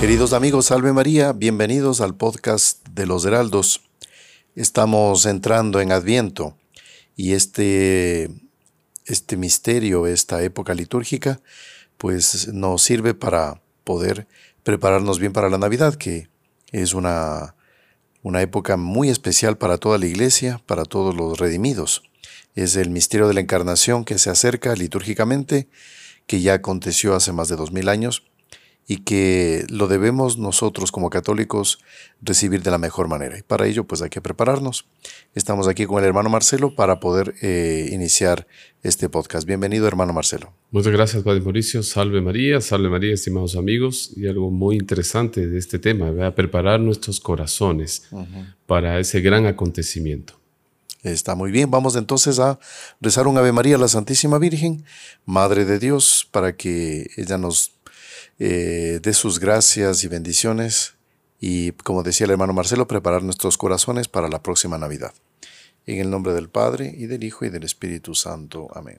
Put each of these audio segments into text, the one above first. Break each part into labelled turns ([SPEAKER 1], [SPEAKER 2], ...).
[SPEAKER 1] Queridos amigos, salve María, bienvenidos al podcast de los Heraldos. Estamos entrando en Adviento y este, este misterio, esta época litúrgica, pues nos sirve para poder prepararnos bien para la Navidad, que es una, una época muy especial para toda la iglesia, para todos los redimidos. Es el misterio de la encarnación que se acerca litúrgicamente, que ya aconteció hace más de dos mil años y que lo debemos nosotros como católicos recibir de la mejor manera. Y para ello pues hay que prepararnos. Estamos aquí con el hermano Marcelo para poder eh, iniciar este podcast. Bienvenido hermano Marcelo.
[SPEAKER 2] Muchas gracias Padre Mauricio. Salve María, salve María, estimados amigos. Y algo muy interesante de este tema, va a preparar nuestros corazones para ese gran acontecimiento.
[SPEAKER 1] Está muy bien, vamos entonces a rezar un Ave María a la Santísima Virgen, Madre de Dios, para que ella nos eh, de sus gracias y bendiciones y, como decía el hermano Marcelo, preparar nuestros corazones para la próxima Navidad. En el nombre del Padre, y del Hijo, y del Espíritu Santo. Amén.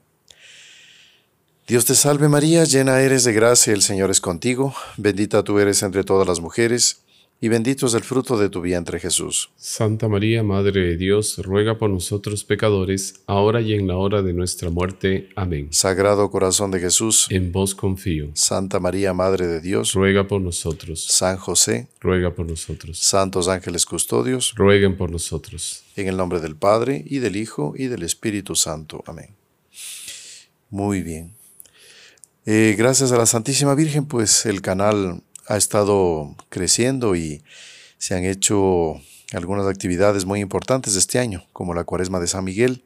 [SPEAKER 1] Dios te salve María, llena eres de gracia, el Señor es contigo, bendita tú eres entre todas las mujeres, y bendito es el fruto de tu vientre Jesús.
[SPEAKER 2] Santa María, Madre de Dios, ruega por nosotros pecadores, ahora y en la hora de nuestra muerte. Amén.
[SPEAKER 1] Sagrado corazón de Jesús,
[SPEAKER 2] en vos confío.
[SPEAKER 1] Santa María, Madre de Dios,
[SPEAKER 2] ruega por nosotros.
[SPEAKER 1] San José,
[SPEAKER 2] ruega por nosotros.
[SPEAKER 1] Santos ángeles custodios,
[SPEAKER 2] rueguen por nosotros.
[SPEAKER 1] En el nombre del Padre, y del Hijo, y del Espíritu Santo. Amén. Muy bien. Eh, gracias a la Santísima Virgen, pues el canal ha estado creciendo y se han hecho algunas actividades muy importantes este año, como la Cuaresma de San Miguel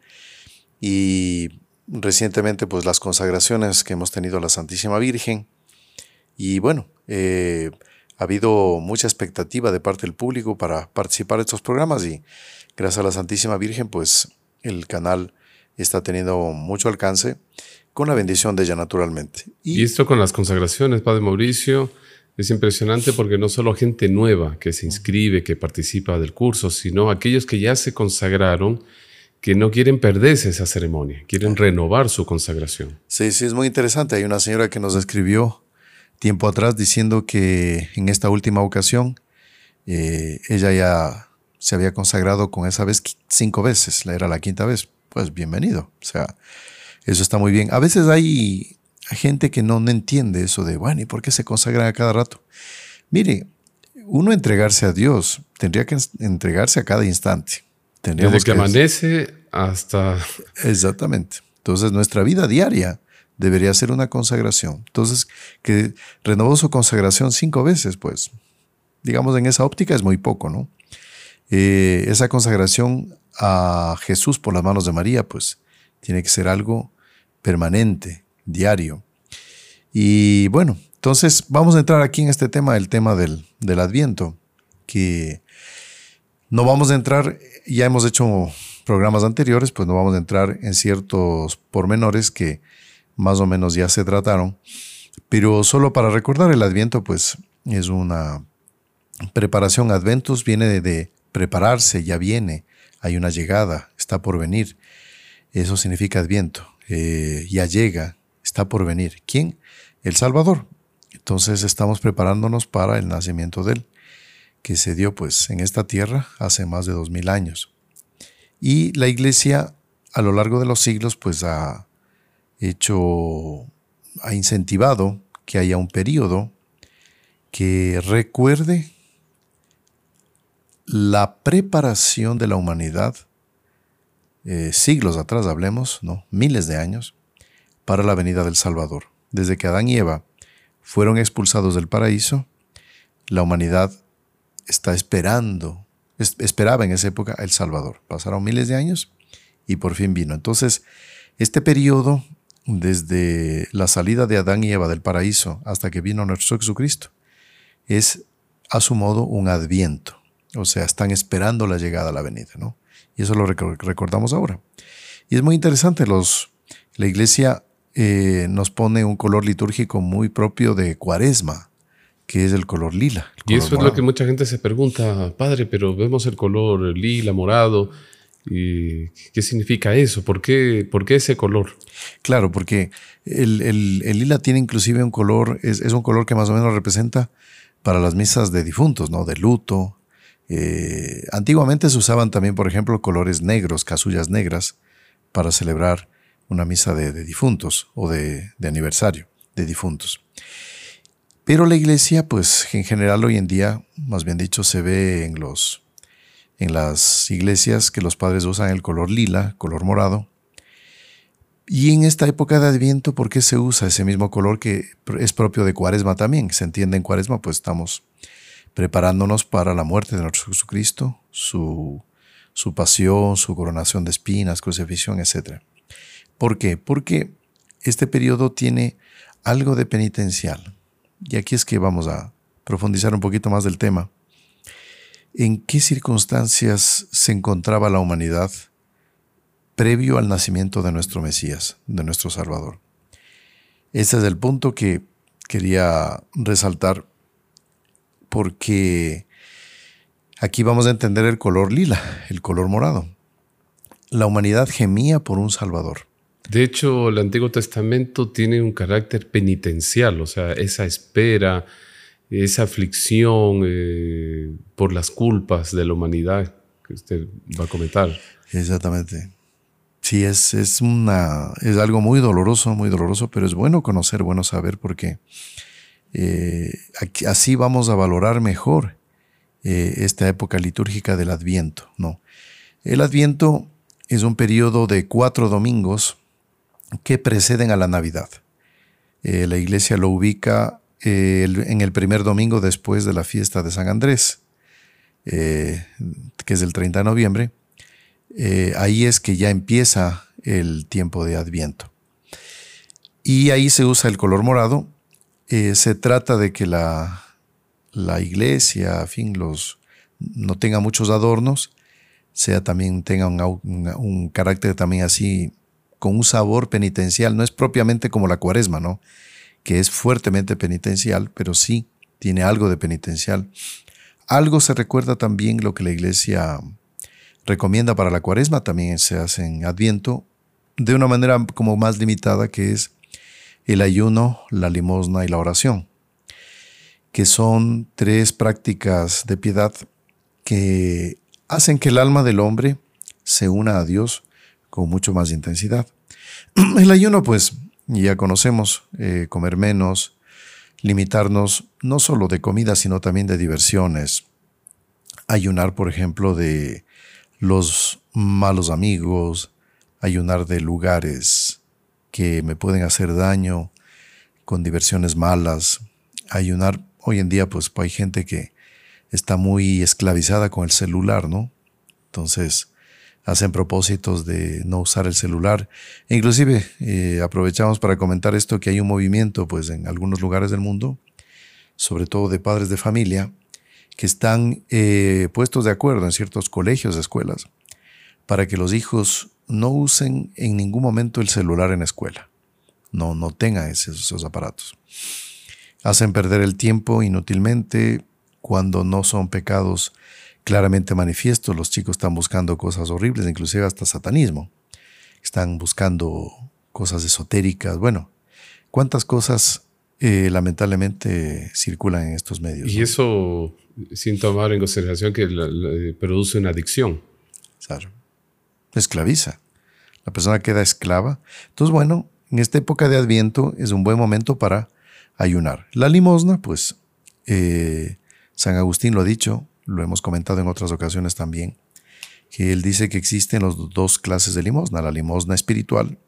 [SPEAKER 1] y recientemente pues las consagraciones que hemos tenido a la Santísima Virgen. Y bueno, eh, ha habido mucha expectativa de parte del público para participar de estos programas y gracias a la Santísima Virgen pues el canal está teniendo mucho alcance con la bendición de ella naturalmente.
[SPEAKER 2] Y, y esto con las consagraciones, Padre Mauricio, es impresionante porque no solo gente nueva que se inscribe, que participa del curso, sino aquellos que ya se consagraron, que no quieren perderse esa ceremonia, quieren renovar su consagración.
[SPEAKER 1] Sí, sí, es muy interesante. Hay una señora que nos escribió tiempo atrás diciendo que en esta última ocasión eh, ella ya se había consagrado con esa vez cinco veces, era la quinta vez. Pues bienvenido. O sea, eso está muy bien. A veces hay hay gente que no, entiende eso de, bueno, ¿y por qué se consagran a cada rato? Mire, uno entregarse a Dios tendría que entregarse a cada instante.
[SPEAKER 2] Desde que, amanece hasta...
[SPEAKER 1] Exactamente. Entonces nuestra vida diaria debería ser una consagración. Entonces, que renovó su consagración cinco veces, pues, digamos, en esa óptica es muy poco, ¿no? Eh, esa consagración a Jesús por las manos de María, pues, tiene que ser algo permanente, diario. Y bueno, entonces vamos a entrar aquí en este tema, el tema del, del Adviento, que no vamos a entrar, ya hemos hecho programas anteriores, pues no vamos a entrar en ciertos pormenores que más o menos ya se trataron, pero solo para recordar el Adviento, pues es una preparación. Adventus viene de, prepararse, ya viene, hay una llegada, está por venir. Eso significa Adviento, eh, ya llega, está por venir. ¿Quién? El Salvador. Entonces estamos preparándonos para el nacimiento de Él, que se dio pues en esta tierra hace más de dos mil años. Y la iglesia a lo largo de los siglos pues ha hecho, ha incentivado que haya un periodo que recuerde la preparación de la humanidad, eh, siglos atrás hablemos, ¿no? miles de años, para la venida del Salvador. Desde que Adán y Eva fueron expulsados del paraíso, la humanidad está esperando, esperaba en esa época el Salvador. Pasaron miles de años y por fin vino. Entonces, este periodo, desde la salida de Adán y Eva del paraíso hasta que vino nuestro Jesucristo, es a su modo un adviento. O sea, están esperando la llegada a la venida, ¿no? Y eso lo recordamos ahora. Y es muy interesante, los, la iglesia eh, nos pone un color litúrgico muy propio de cuaresma, que es el color lila.
[SPEAKER 2] y eso es lo que mucha gente se pregunta, padre, pero vemos el color lila, morado. ¿Y qué significa eso? ¿Por qué, por qué ese color?
[SPEAKER 1] Claro, porque el, lila tiene inclusive un color, es, un color que más o menos representa para las misas de difuntos, ¿no? De luto. Eh, antiguamente se usaban también, por ejemplo, colores negros, casullas negras, para celebrar una misa de, difuntos o de, aniversario de difuntos. Pero la iglesia, pues en general hoy en día, más bien dicho, se ve en, los, en las iglesias que los padres usan el color lila, color morado, y en esta época de Adviento, ¿por qué se usa ese mismo color que es propio de Cuaresma también? Se entiende en Cuaresma, pues estamos preparándonos para la muerte de nuestro Jesucristo, su, su pasión, su coronación de espinas, crucifixión, etc. ¿Por qué? Porque este periodo tiene algo de penitencial. Y aquí es que vamos a profundizar un poquito más del tema. ¿En qué circunstancias se encontraba la humanidad previo al nacimiento de nuestro Mesías, de nuestro Salvador. Este es el punto que quería resaltar porque aquí vamos a entender el color lila, el color morado. La humanidad gemía por un Salvador.
[SPEAKER 2] De hecho, el Antiguo Testamento tiene un carácter penitencial, o sea, esa espera, esa aflicción eh, por las culpas de la humanidad que usted va a comentar.
[SPEAKER 1] Exactamente. Sí, es, es, una, es algo muy doloroso, muy doloroso, pero es bueno conocer, bueno saber, porque eh, así vamos a valorar mejor eh, esta época litúrgica del Adviento. ¿no? El Adviento es un periodo de cuatro domingos que preceden a la Navidad. Eh, la iglesia lo ubica en el primer domingo después de la fiesta de San Andrés, que es el 30 de noviembre eh, ahí es que ya empieza el tiempo de Adviento. Y ahí se usa el color morado. Eh, se trata de que la, la iglesia, fin, los, no tenga muchos adornos, sea también tenga un, carácter también así, con un sabor penitencial. No es propiamente como la cuaresma, ¿no? Que es fuertemente penitencial, pero sí tiene algo de penitencial. Algo se recuerda también lo que la iglesia recomienda para la cuaresma, también se hace en Adviento, de una manera como más limitada que es el ayuno, la limosna y la oración, que son tres prácticas de piedad que hacen que el alma del hombre se una a Dios con mucho más intensidad. El ayuno, pues, ya conocemos, eh, comer menos, limitarnos no solo de comida, sino también de diversiones. Ayunar, por ejemplo, de los malos amigos, ayunar de lugares que me pueden hacer daño, con diversiones malas, ayunar. Hoy en día, pues hay gente que está muy esclavizada con el celular, ¿no? Entonces, hacen propósitos de no usar el celular. E inclusive, eh, aprovechamos para comentar esto, que hay un movimiento, pues, en algunos lugares del mundo, sobre todo de padres de familia, que están eh, puestos de acuerdo en ciertos colegios, escuelas, para que los hijos no usen en ningún momento el celular en escuela. No, no tengan esos, aparatos. Hacen perder el tiempo inútilmente cuando no son pecados claramente manifiestos. Los chicos están buscando cosas horribles, inclusive hasta satanismo. Están buscando cosas esotéricas. Bueno, ¿cuántas cosas eh, lamentablemente circulan en estos medios?
[SPEAKER 2] Y eso sin tomar en consideración que produce una adicción.
[SPEAKER 1] Claro. Esclaviza. La persona queda esclava. Entonces, bueno, en esta época de Adviento es un buen momento para ayunar. La limosna, pues, eh, San Agustín lo ha dicho, lo hemos comentado en otras ocasiones también, que él dice que existen las dos clases de limosna, la limosna espiritual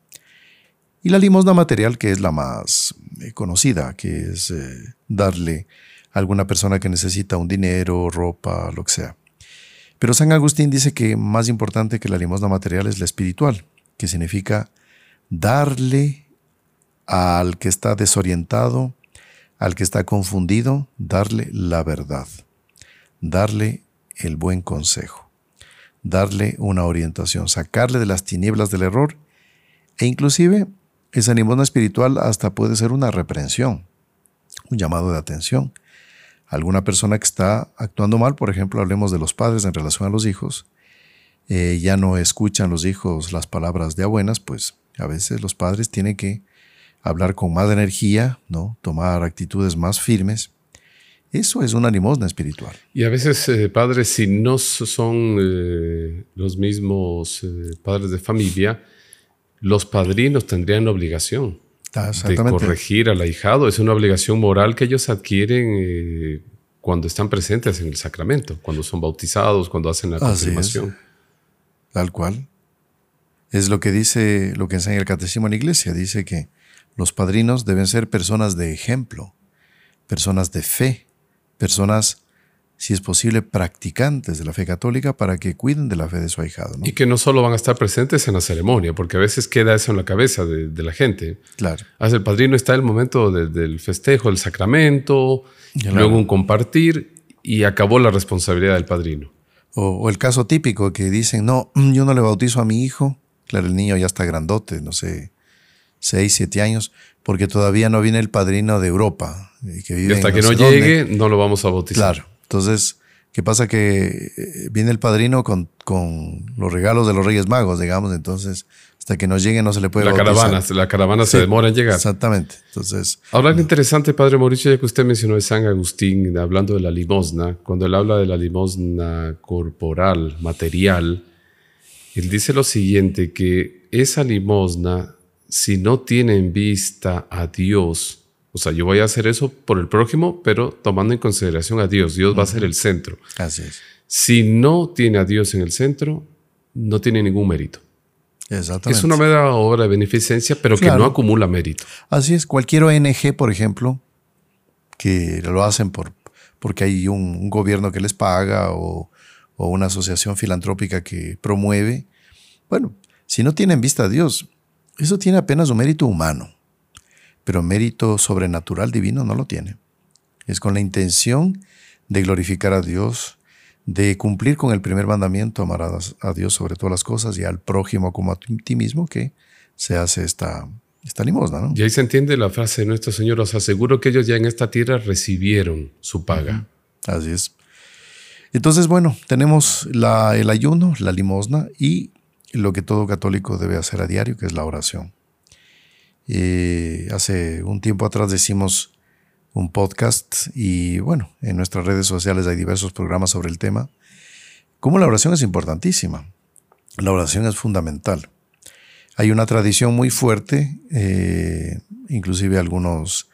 [SPEAKER 1] y la limosna material, que es la más eh, conocida, que es eh, darle alguna persona que necesita un dinero, ropa, lo que sea. Pero San Agustín dice que más importante que la limosna material es la espiritual, que significa darle al que está desorientado, al que está confundido, darle la verdad, darle el buen consejo, darle una orientación, sacarle de las tinieblas del error e inclusive esa limosna espiritual hasta puede ser una reprensión, un llamado de atención alguna persona que está actuando mal, por ejemplo, hablemos de los padres en relación a los hijos, eh, ya no escuchan los hijos las palabras de abuenas, pues a veces los padres tienen que hablar con más energía, ¿no? tomar actitudes más firmes Eso es una limosna espiritual.
[SPEAKER 2] Y a veces, eh, padres, si no son eh, los mismos eh, padres de familia, los padrinos tendrían la obligación
[SPEAKER 1] Ah,
[SPEAKER 2] de corregir al ahijado. Es una obligación moral que ellos adquieren cuando están presentes en el sacramento, cuando son bautizados, cuando hacen la confirmación.
[SPEAKER 1] Tal cual. Es lo que dice, lo que enseña el catecismo en la iglesia. Dice que los padrinos deben ser personas de ejemplo, personas de fe, personas, si es posible, practicantes de la fe católica para que cuiden de la fe de su ahijado.
[SPEAKER 2] Y que no solo van a estar presentes en la ceremonia, porque a veces queda eso en la cabeza de, la gente.
[SPEAKER 1] Claro.
[SPEAKER 2] Hace el padrino está el momento del festejo, el sacramento, luego un compartir y acabó la responsabilidad del padrino.
[SPEAKER 1] O, el caso típico que dicen, no, yo no le bautizo a mi hijo. Claro, el niño ya está grandote, no sé, seis, siete años, porque todavía no viene el padrino de Europa.
[SPEAKER 2] Y, hasta que no llegue, no lo vamos a bautizar.
[SPEAKER 1] Claro. Entonces, ¿qué pasa? Que eh, viene el padrino con, con los regalos de los Reyes Magos, digamos, entonces hasta que no llegue no se le puede
[SPEAKER 2] la caravana la caravana se demora en llegar
[SPEAKER 1] exactamente entonces
[SPEAKER 2] ahora es interesante padre Mauricio ya que usted mencionó de San Agustín hablando de la limosna cuando él habla de la limosna corporal material él dice lo siguiente que esa limosna si no tiene en vista a Dios o sea, yo voy a hacer eso por el prójimo, pero tomando en consideración a Dios. Dios va a ser el centro.
[SPEAKER 1] Así es.
[SPEAKER 2] Si no tiene a Dios en el centro, no tiene ningún mérito.
[SPEAKER 1] Exactamente.
[SPEAKER 2] Es una mera obra de beneficencia, pero que no acumula mérito.
[SPEAKER 1] Así es. Cualquier ONG, por ejemplo, que lo hacen por, porque hay un, gobierno que les paga o, una asociación filantrópica que promueve, bueno, si no tienen vista a Dios, eso tiene apenas un mérito humano, pero mérito sobrenatural divino no lo tiene. Es con la intención de glorificar a Dios, de cumplir con el primer mandamiento, amarás a Dios sobre todas las cosas y al prójimo como a ti mismo, que se hace esta, esta limosna. ¿no?
[SPEAKER 2] Y ahí se entiende la frase de nuestro Señor, os aseguro que ellos ya en esta tierra recibieron su paga.
[SPEAKER 1] Así es. Entonces, bueno, tenemos la, el ayuno, la limosna y lo que todo católico debe hacer a diario, que es la oración. Hace un tiempo atrás decimos un podcast y bueno, en nuestras redes sociales hay diversos programas sobre el tema. Como la oración es importantísima, la oración es fundamental. Hay una tradición muy fuerte, eh, inclusive algunos,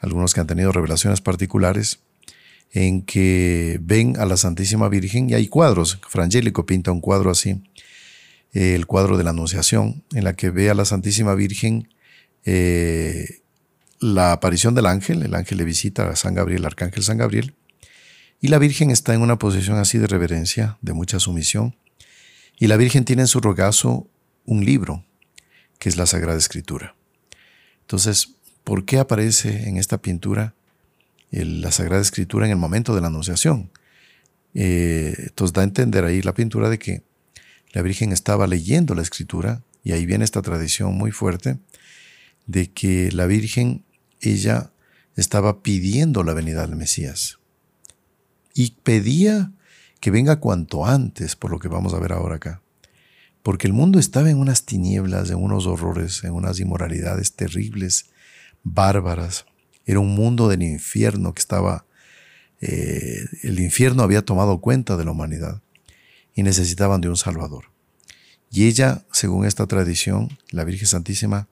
[SPEAKER 1] algunos que han tenido revelaciones particulares, en que ven a la Santísima Virgen y hay cuadros. Frangélico pinta un cuadro así, el cuadro de la Anunciación, en la que ve a la Santísima Virgen eh, la aparición del ángel, el ángel le visita a San Gabriel, el arcángel San Gabriel, y la Virgen está en una posición así de reverencia, de mucha sumisión, y la Virgen tiene en su rogazo un libro, que es la Sagrada Escritura. Entonces, ¿por qué aparece en esta pintura la Sagrada Escritura en el momento de la Anunciación? Eh, entonces da a entender ahí la pintura de que la Virgen estaba leyendo la Escritura, y ahí viene esta tradición muy fuerte, de que la Virgen ella estaba pidiendo la venida del Mesías. Y pedía que venga cuanto antes, por lo que vamos a ver ahora acá. Porque el mundo estaba en unas tinieblas, en unos horrores, en unas inmoralidades terribles, bárbaras. Era un mundo del infierno que estaba... Eh, el infierno había tomado cuenta de la humanidad y necesitaban de un Salvador. Y ella, según esta tradición, la Virgen Santísima,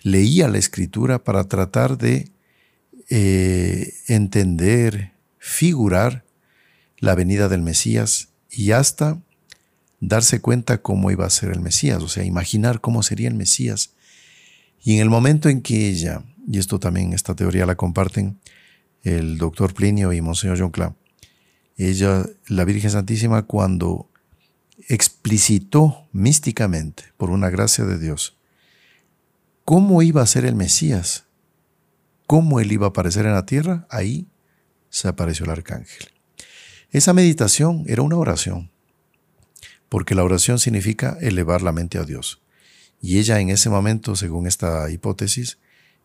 [SPEAKER 1] leía la escritura para tratar de eh, entender, figurar la venida del Mesías y hasta darse cuenta cómo iba a ser el Mesías, o sea, imaginar cómo sería el Mesías. Y en el momento en que ella, y esto también, esta teoría la comparten el doctor Plinio y Monseñor John Clam, ella, la Virgen Santísima, cuando explicitó místicamente, por una gracia de Dios, cómo iba a ser el Mesías, cómo él iba a aparecer en la tierra, ahí se apareció el arcángel. Esa meditación era una oración, porque la oración significa elevar la mente a Dios. Y ella en ese momento, según esta hipótesis,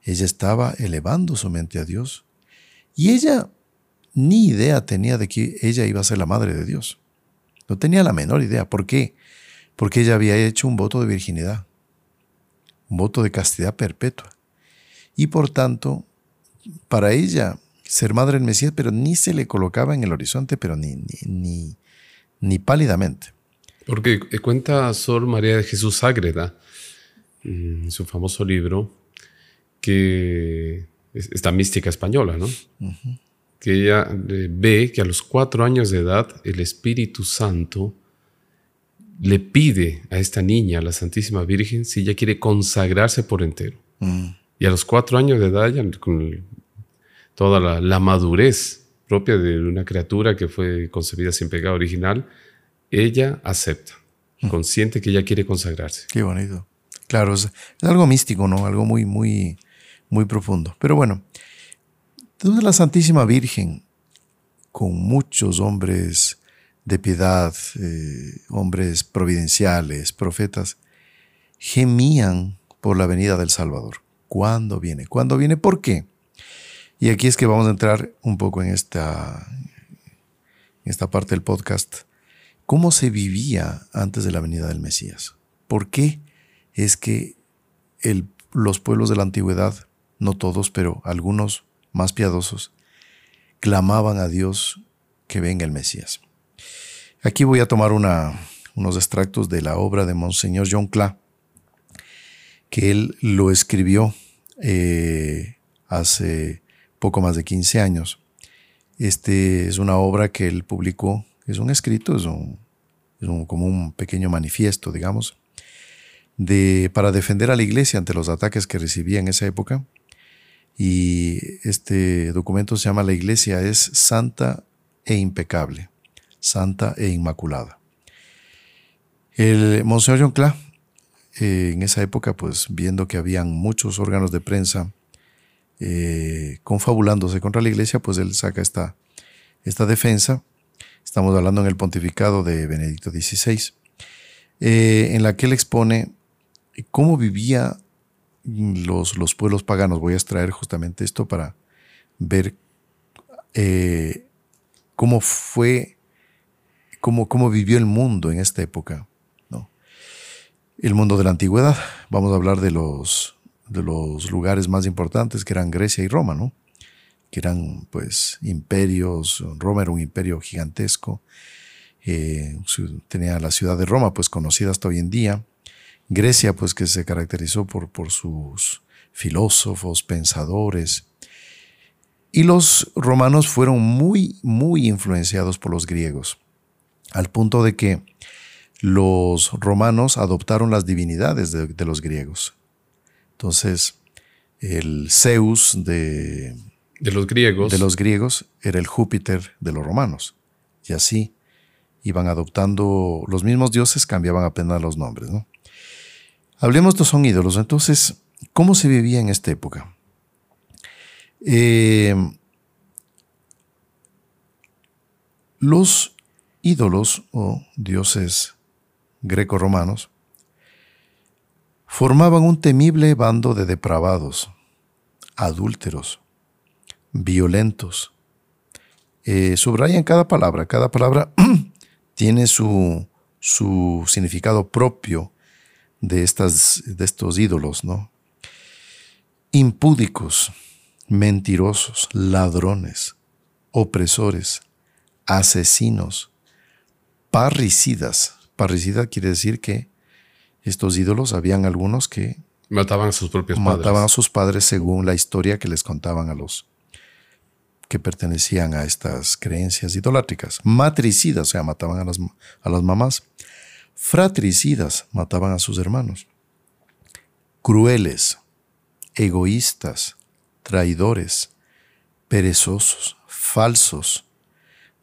[SPEAKER 1] ella estaba elevando su mente a Dios. Y ella ni idea tenía de que ella iba a ser la madre de Dios. No tenía la menor idea. ¿Por qué? Porque ella había hecho un voto de virginidad un voto de castidad perpetua. Y por tanto, para ella ser madre del Mesías, pero ni se le colocaba en el horizonte, pero ni, ni, ni, ni pálidamente.
[SPEAKER 2] Porque cuenta Sor María de Jesús Ágreda, en su famoso libro, que esta mística española, ¿no? Que ella eh, ve que a los cuatro años de edad el Espíritu Santo le pide a esta niña, a la Santísima Virgen, si ella quiere consagrarse por entero. Mm. Y a los cuatro años de edad, ya con toda la, madurez propia de una criatura que fue concebida sin pecado original, ella acepta, mm. consciente que ella quiere consagrarse.
[SPEAKER 1] Qué bonito. Claro, es, algo místico, ¿no? Algo muy, muy, muy profundo. Pero bueno, entonces la Santísima Virgen, con muchos hombres de piedad, eh, hombres providenciales, profetas, gemían por la venida del Salvador. ¿Cuándo viene? ¿Cuándo viene? ¿Por qué? Y aquí es que vamos a entrar un poco en esta, en esta parte del podcast. ¿Cómo se vivía antes de la venida del Mesías? ¿Por qué es que los pueblos de la antigüedad, no todos, pero algunos más piadosos, clamaban a Dios que venga el Mesías? Aquí voy a tomar unos extractos de la obra de Monseñor John Cla, que él lo escribió eh, hace poco más de 15 años. Este es una obra que él publicó, es un escrito, es, como un pequeño manifiesto, digamos, para defender a la iglesia ante los ataques que recibía en esa época. Y este documento se llama La iglesia es santa e impecable santa e inmaculada. El Monseñor John Cla, eh, en esa época, pues viendo que habían muchos órganos de prensa eh, confabulándose contra la iglesia, pues él saca esta, esta defensa. Estamos hablando en el pontificado de Benedicto XVI, eh, en la que él expone cómo vivían los, los pueblos paganos. Voy a extraer justamente esto para ver cómo fue cómo, vivió el mundo en esta época. ¿no? El mundo de la antigüedad, vamos a hablar de los, de los lugares más importantes que eran Grecia y Roma, ¿no? que eran pues imperios, Roma era un imperio gigantesco, eh, tenía la ciudad de Roma pues conocida hasta hoy en día, Grecia pues que se caracterizó por, por sus filósofos, pensadores, y los romanos fueron muy, muy influenciados por los griegos al punto de que los romanos adoptaron las divinidades de, los griegos. Entonces, el Zeus de,
[SPEAKER 2] de, los griegos.
[SPEAKER 1] de los griegos era el Júpiter de los romanos. Y así iban adoptando los mismos dioses, cambiaban apenas los nombres. ¿no? Hablemos, estos son ídolos. Entonces, ¿cómo se vivía en esta época? Eh, los ídolos o dioses greco-romanos formaban un temible bando de depravados, adúlteros, violentos. Eh, subrayan cada palabra, cada palabra tiene su, su, significado propio de, estas, de estos ídolos, ¿no? Impúdicos, mentirosos, ladrones, opresores, asesinos, parricidas. Parricida quiere decir que estos ídolos habían algunos que
[SPEAKER 2] mataban a sus propios padres.
[SPEAKER 1] Mataban a sus padres según la historia que les contaban a los que pertenecían a estas creencias idolátricas. Matricidas, o sea, mataban a las, a las mamás. Fratricidas, mataban a sus hermanos. Crueles, egoístas, traidores, perezosos, falsos,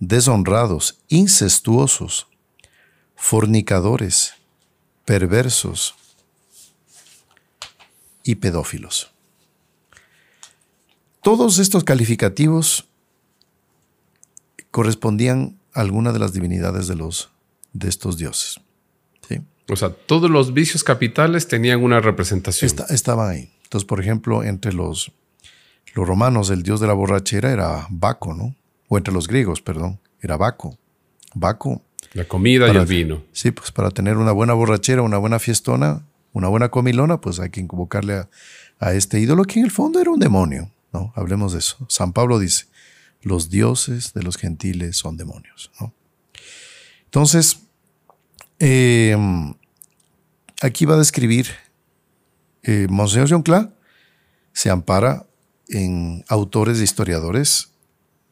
[SPEAKER 1] deshonrados, incestuosos, fornicadores, perversos y pedófilos. Todos estos calificativos correspondían a alguna de las divinidades de, los, de estos dioses.
[SPEAKER 2] O sea, todos los vicios capitales tenían una representación.
[SPEAKER 1] estaban ahí. Entonces, por ejemplo, entre los, los romanos, el dios de la borrachera era Baco, ¿no? o entre los griegos, perdón, era Baco. Baco.
[SPEAKER 2] La comida y el vino.
[SPEAKER 1] Sí, pues para tener una buena borrachera, una buena fiestona, una buena comilona, pues hay que invocarle a, este ídolo que en el fondo era un demonio, ¿no? Hablemos de eso. San Pablo dice, los dioses de los gentiles son demonios. Entonces, em, aquí va a describir eh, Monseñor John se ampara en autores e historiadores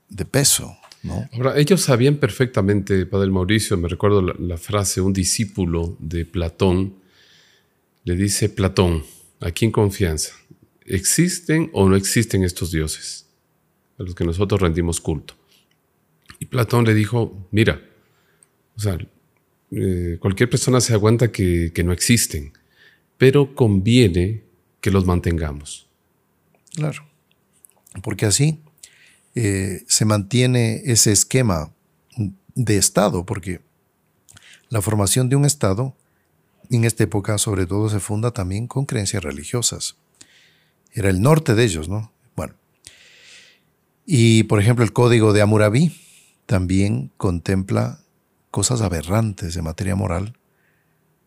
[SPEAKER 1] de peso.
[SPEAKER 2] Ahora, ellos sabían perfectamente, Padre Mauricio, me recuerdo la, frase, un discípulo de Platón, le dice Platón, aquí en confianza, ¿existen o no existen estos dioses a los que nosotros rendimos culto? Y Platón le dijo, mira, o sea, eh, cualquier persona se aguanta que, no existen, pero conviene que los mantengamos.
[SPEAKER 1] Claro, porque así eh, se mantiene ese esquema de Estado, porque la formación de un Estado en esta época sobre todo se funda también con creencias religiosas. Era el norte de ellos, ¿no? Bueno. Y por ejemplo el código de Hammurabi también contempla cosas aberrantes de materia moral,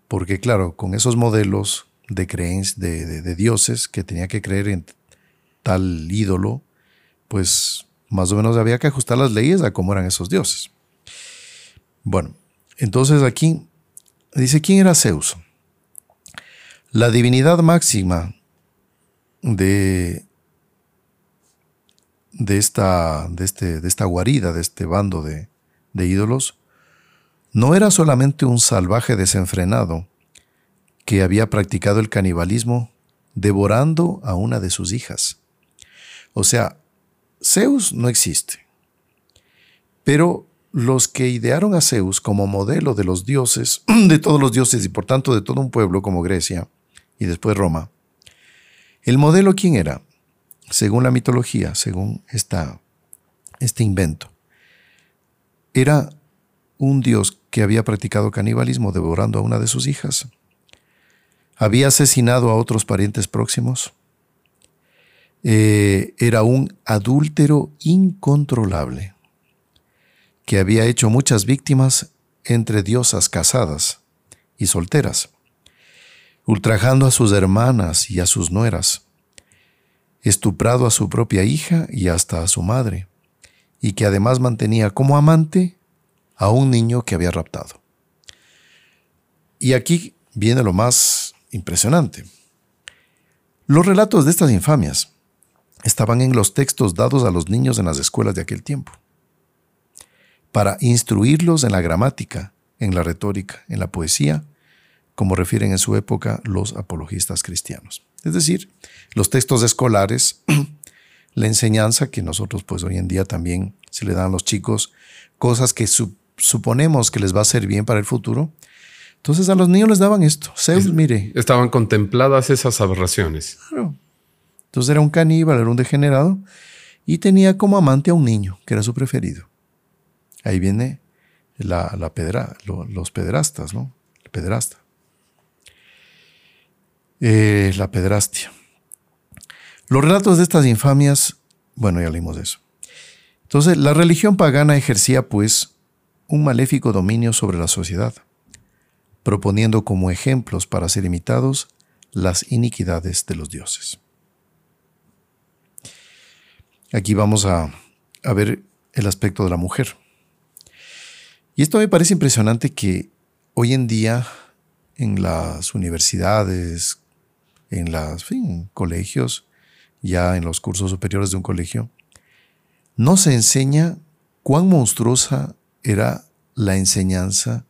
[SPEAKER 1] porque claro, con esos modelos de creencias de, de dioses que tenía que creer en tal ídolo, pues más o menos había que ajustar las leyes a cómo eran esos dioses. Bueno, entonces aquí dice, ¿quién era Zeus? La divinidad máxima de, de, esta, de, este, de esta guarida, de este bando de, de ídolos, no era solamente un salvaje desenfrenado que había practicado el canibalismo devorando a una de sus hijas. O sea, Zeus no existe. Pero los que idearon a Zeus como modelo de los dioses, de todos los dioses y por tanto de todo un pueblo como Grecia y después Roma, el modelo quién era? Según la mitología, según esta, este invento, era un dios que había practicado canibalismo devorando a una de sus hijas, había asesinado a otros parientes próximos, eh, era un adúltero incontrolable que había hecho muchas víctimas entre diosas casadas y solteras, ultrajando a sus hermanas y a sus nueras, estuprado a su propia hija y hasta a su madre, y que además mantenía como amante a un niño que había raptado. Y aquí viene lo más impresionante. Los relatos de estas infamias estaban en los textos dados a los niños en las escuelas de aquel tiempo, para instruirlos en la gramática, en la retórica, en la poesía, como refieren en su época los apologistas cristianos. Es decir, los textos escolares, la enseñanza que nosotros pues hoy en día también se le dan a los chicos, cosas que suponemos que les va a ser bien para el futuro. Entonces a los niños les daban esto. Zeus, mire.
[SPEAKER 2] Estaban contempladas esas aberraciones.
[SPEAKER 1] Claro. Entonces era un caníbal, era un degenerado, y tenía como amante a un niño, que era su preferido. Ahí viene la, la pedra, los pedrastas, ¿no? El pedrasta. Eh, la pedrastia. Los relatos de estas infamias, bueno, ya leímos de eso. Entonces, la religión pagana ejercía, pues, un maléfico dominio sobre la sociedad, proponiendo como ejemplos para ser imitados las iniquidades de los dioses. Aquí vamos a, ver el aspecto de la mujer. Y esto me parece impresionante que hoy en día en las universidades, en los colegios, ya en los cursos superiores de un colegio, no se enseña cuán monstruosa era la enseñanza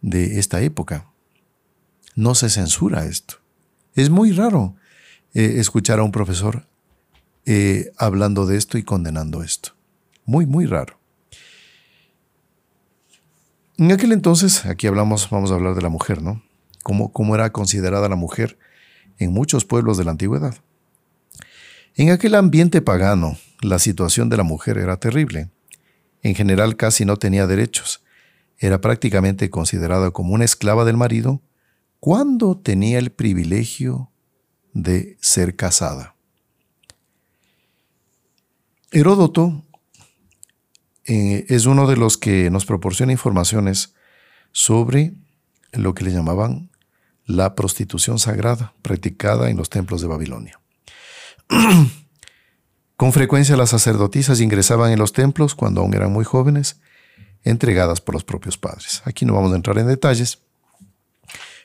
[SPEAKER 1] de esta época. No se censura esto. Es muy raro eh, escuchar a un profesor eh, hablando de esto y condenando esto. Muy, muy raro. En aquel entonces, aquí hablamos, vamos a hablar de la mujer, ¿no? Cómo, cómo era considerada la mujer en muchos pueblos de la antigüedad. En aquel ambiente pagano, la situación de la mujer era terrible. En general casi no tenía derechos. Era prácticamente considerada como una esclava del marido cuando tenía el privilegio de ser casada. Heródoto eh, es uno de los que nos proporciona informaciones sobre lo que le llamaban la prostitución sagrada practicada en los templos de Babilonia. Con frecuencia las sacerdotisas ingresaban en los templos cuando aún eran muy jóvenes, entregadas por los propios padres. Aquí no vamos a entrar en detalles,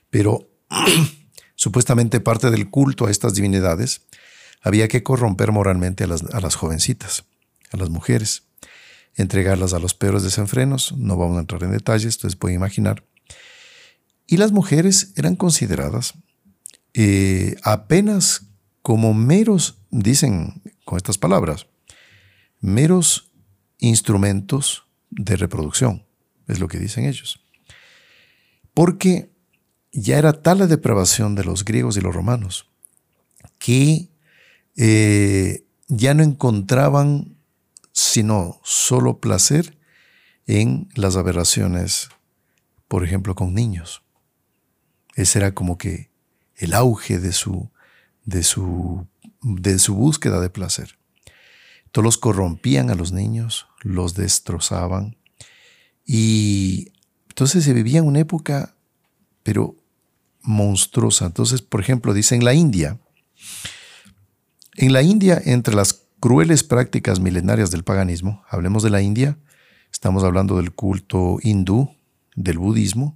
[SPEAKER 1] pero supuestamente parte del culto a estas divinidades había que corromper moralmente a las, jovencitas, a las mujeres, entregarlas a los peores desenfrenos, no vamos a entrar en detalles, ustedes pueden imaginar. Y las mujeres eran consideradas eh, apenas como meros, dicen con estas palabras, meros instrumentos de reproducción, es lo que dicen ellos. Porque ya era tal la depravación de los griegos y los romanos que eh, ya no encontraban sino solo placer en las aberraciones, por ejemplo, con niños. Ese era como que el auge de su, de su, de su búsqueda de placer. Todos los corrompían a los niños, los destrozaban y entonces se vivía una época, pero monstruosa. Entonces, por ejemplo, dice en la India, en la India, entre las crueles prácticas milenarias del paganismo, hablemos de la India, estamos hablando del culto hindú, del budismo,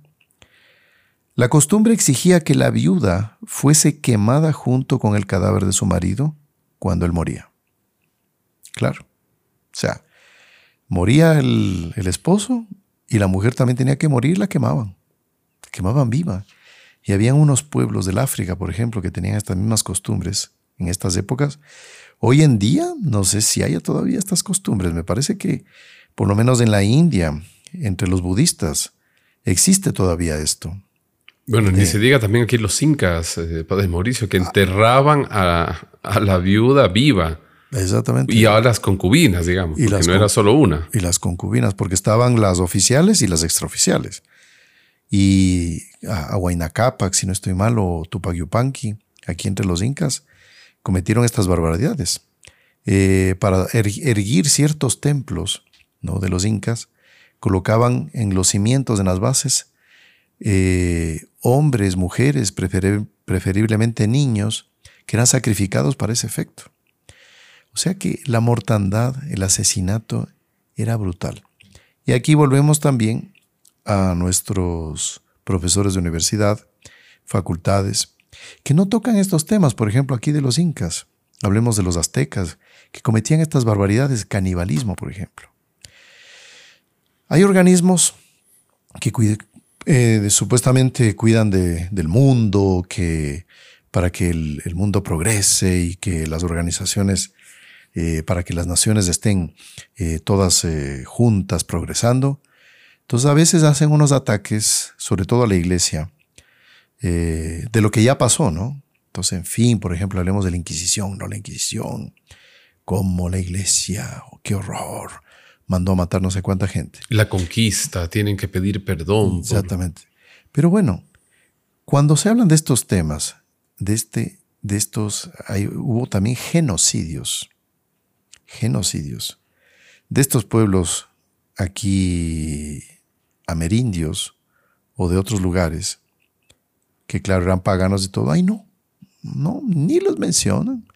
[SPEAKER 1] la costumbre exigía que la viuda fuese quemada junto con el cadáver de su marido cuando él moría. Claro. O sea, moría el, esposo y la mujer también tenía que morir, la quemaban. La quemaban viva. Y había unos pueblos del África, por ejemplo, que tenían estas mismas costumbres en estas épocas. Hoy en día, no sé si haya todavía estas costumbres. Me parece que, por lo menos en la India, entre los budistas, existe todavía esto.
[SPEAKER 2] Bueno, ni se diga también aquí los incas, eh, Padre Mauricio, que enterraban a, la viuda viva.
[SPEAKER 1] Exactamente.
[SPEAKER 2] Y a las concubinas, digamos, y porque no era solo una.
[SPEAKER 1] Y las concubinas, porque estaban las oficiales y las extraoficiales. Y a, Huayna si no estoy mal, o Tupac Yupanqui, aquí entre los incas, cometieron estas barbaridades. Eh, para er-, erguir ciertos templos ¿no? de los incas, colocaban en los cimientos, en las bases, eh, hombres, mujeres, preferiblemente niños, que eran sacrificados para ese efecto. O sea que la mortandad, el asesinato era brutal. Y aquí volvemos también a nuestros profesores de universidad, facultades, que no tocan estos temas, por ejemplo, aquí de los incas. Hablemos de los aztecas, que cometían estas barbaridades, canibalismo, por ejemplo. Hay organismos que, eh, supuestamente cuidan del mundo, que para que el, mundo progrese y que las organizaciones, eh, para que las naciones estén eh, todas juntas progresando. Entonces a veces hacen unos ataques, sobre todo a la iglesia, de lo que ya pasó, ¿no? Entonces, en fin, por ejemplo, hablemos de la Inquisición, no la Inquisición, como la iglesia, oh, qué horror, mandó a matar no sé cuánta gente.
[SPEAKER 2] La conquista, tienen que pedir perdón.
[SPEAKER 1] Exactamente. Pero bueno, cuando se hablan de estos temas, de, este, de estos, hubo también genocidios, genocidios de estos pueblos aquí amerindios o de otros lugares, que claro eran paganos y todo, ay no, no, ni los mencionan.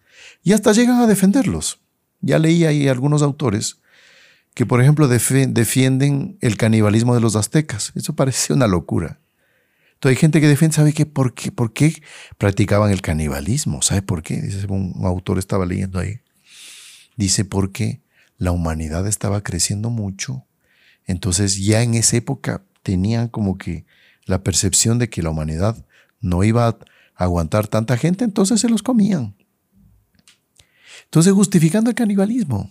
[SPEAKER 1] Y hasta llegan a defenderlos. Ya leí ahí algunos autores que, por ejemplo, defienden el canibalismo de los aztecas. Eso parece una locura. Entonces hay gente que defiende, ¿sabe qué? ¿Por qué, por qué practicaban el canibalismo? ¿Sabe por qué? Dice, un, autor estaba leyendo ahí. Dice, porque la humanidad estaba creciendo mucho. Entonces ya en esa época tenían como que la percepción de que la humanidad no iba a aguantar tanta gente, entonces se los comían. Entonces justificando el canibalismo.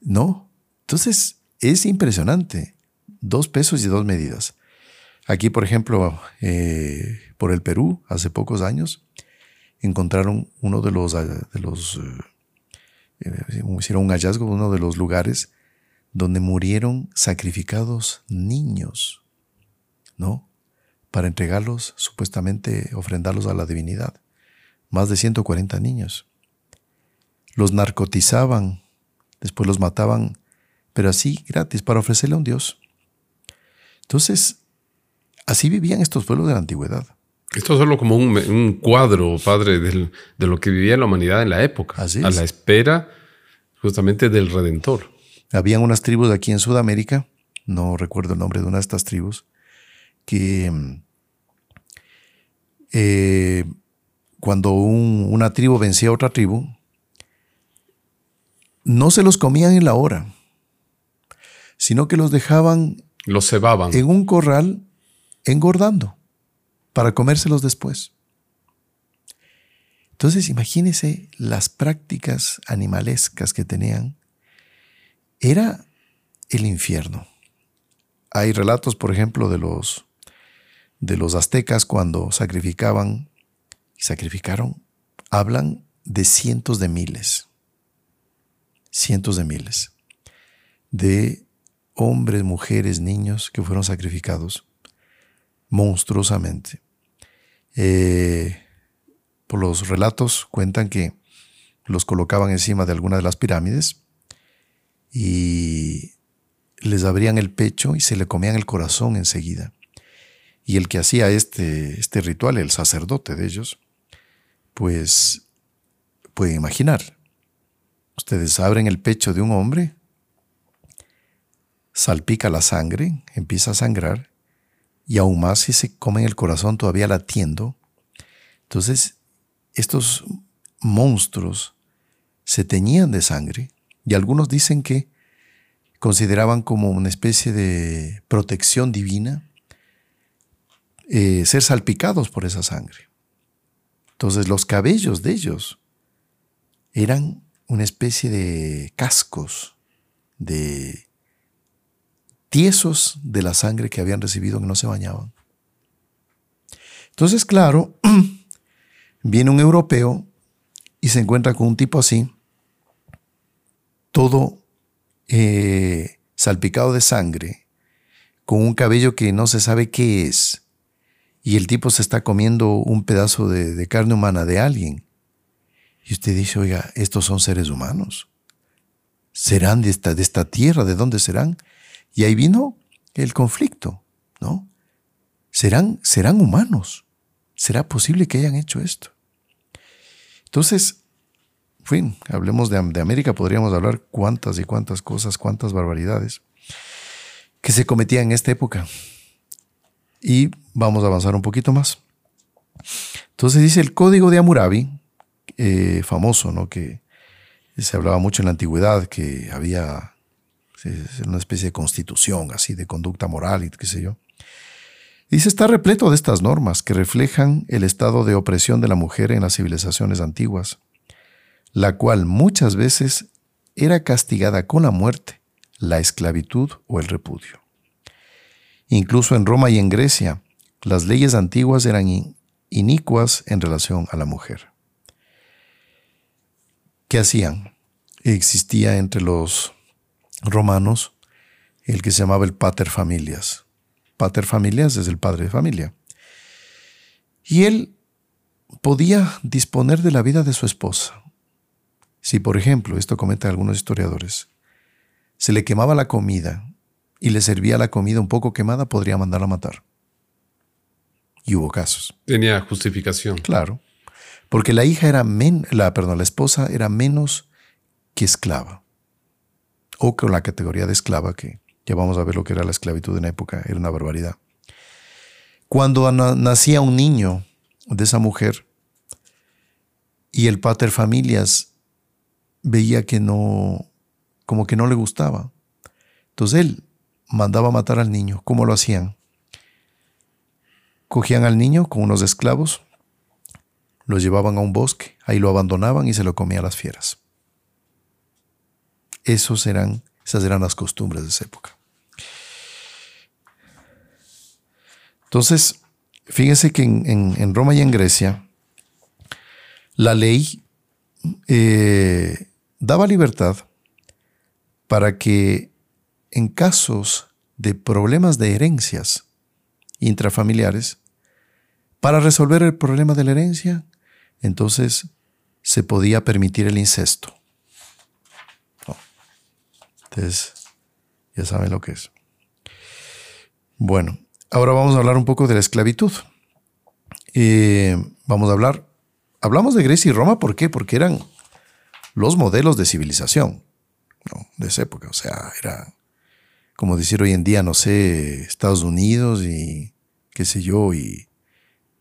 [SPEAKER 1] No. Entonces, es impresionante. Dos pesos y dos medidas. Aquí, por ejemplo, eh, por el Perú, hace pocos años, encontraron uno de los, eh, eh, hicieron un hallazgo, uno de los lugares donde murieron sacrificados niños, ¿no? Para entregarlos, supuestamente ofrendarlos a la divinidad. Más de 140 niños. Los narcotizaban Después los mataban, pero así, gratis, para ofrecerle a un Dios. Entonces, así vivían estos pueblos de la antigüedad.
[SPEAKER 2] Esto es solo como un, cuadro, padre, de lo que vivía la humanidad en la época, a la espera justamente del Redentor.
[SPEAKER 1] Habían unas tribus aquí en Sudamérica, no recuerdo el nombre de una de estas tribus, que eh, cuando una tribu vencía a otra tribu, no se los comían en la hora, sino que los dejaban
[SPEAKER 2] los cebaban.
[SPEAKER 1] en un corral engordando para comérselos después. Entonces imagínense las prácticas animalescas que tenían. Era el infierno. Hay relatos, por ejemplo, de los, de los aztecas cuando sacrificaban y sacrificaron, hablan de cientos de miles, cientos de miles de hombres, mujeres, niños que fueron sacrificados monstruosamente. Eh, por los relatos cuentan que los colocaban encima de alguna de las pirámides y les abrían el pecho y se le comían el corazón enseguida. Y el que hacía este, este ritual, el sacerdote de ellos, pues pueden imaginar. Ustedes abren el pecho de un hombre, salpica la sangre, empieza a sangrar, y aún más si se comen el corazón todavía latiendo. Entonces estos monstruos se teñían de sangre y algunos dicen que consideraban como una especie de protección divina eh, ser salpicados por esa sangre. Entonces los cabellos de ellos eran una especie de cascos, de tiesos de la sangre que habían recibido que no se bañaban. Entonces, claro, Viene un europeo y se encuentra con un tipo así, todo eh, salpicado de sangre, con un cabello que no se sabe qué es, y el tipo se está comiendo un pedazo de, carne humana de alguien. Y usted dice, oiga, estos son seres humanos. ¿Serán de esta, de esta tierra? ¿De dónde serán? Y ahí vino el conflicto, ¿no? ¿Serán, serán humanos? ¿Será posible que hayan hecho esto? Entonces, fin, hablemos de, América, podríamos hablar cuántas y cuántas cosas, cuántas barbaridades que se cometían en esta época. Y vamos a avanzar un poquito más. Entonces dice el código de Hammurabi, eh, famoso, ¿no? Que se hablaba mucho en la antigüedad, que había una especie de constitución así de conducta moral y qué sé yo. Dice, está repleto de estas normas que reflejan el estado de opresión de la mujer en las civilizaciones antiguas, la cual muchas veces era castigada con la muerte, la esclavitud o el repudio. Incluso en Roma y en Grecia, las leyes antiguas eran inicuas en relación a la mujer. ¿Qué hacían? Existía entre los romanos el que se llamaba el pater familias, pater familias es el padre de familia. Y él podía disponer de la vida de su esposa. Si, por ejemplo, esto comentan algunos historiadores, se le quemaba la comida y le servía la comida un poco quemada, podría mandarla a matar. Y hubo casos.
[SPEAKER 2] Tenía justificación.
[SPEAKER 1] Claro. Porque la hija era men la, perdón, la esposa era menos que esclava. O con la categoría de esclava que ya vamos a ver lo que era la esclavitud en la época, era una barbaridad. Cuando nacía un niño de esa mujer y el pater familias veía que no, como que no le gustaba, entonces él mandaba matar al niño. ¿Cómo lo hacían? Cogían al niño con unos esclavos, lo llevaban a un bosque, ahí lo abandonaban y se lo comían las fieras. Esos eran, esas eran las costumbres de esa época. Entonces, fíjense que en, Roma y en Grecia, la ley eh, daba libertad para que en casos de problemas de herencias intrafamiliares, para resolver el problema de la herencia, entonces se podía permitir el incesto. Entonces, ya saben lo que es. Bueno, Ahora vamos a hablar un poco de la esclavitud. eh, vamos a hablar, hablamos de Grecia y Roma, ¿por qué? Porque eran los modelos de civilización de esa época. O sea, era como decir hoy en día, no sé, Estados Unidos y qué sé yo, y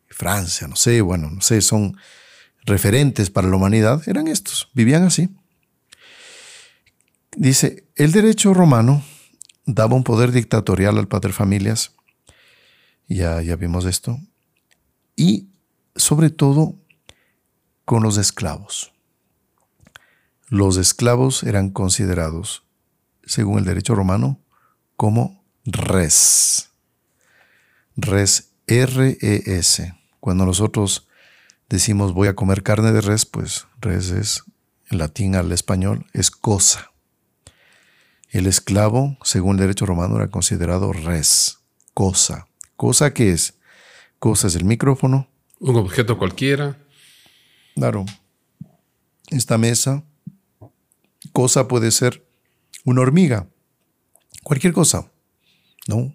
[SPEAKER 1] Francia, no sé, bueno, no sé, son referentes para la humanidad, eran estos, vivían así. Dice, el derecho romano daba un poder dictatorial al padre familias, ya, ya vimos esto, y sobre todo con los esclavos. Los esclavos eran considerados, según el derecho romano, como res. Res, R-E-S. Cuando nosotros decimos voy a comer carne de res, pues res es, en latín al español, es cosa. El esclavo, según el derecho romano, era considerado res, cosa. ¿Cosa qué es? Cosa es el micrófono.
[SPEAKER 2] Un objeto cualquiera.
[SPEAKER 1] Claro. Esta mesa. Cosa puede ser una hormiga. Cualquier cosa. ¿No?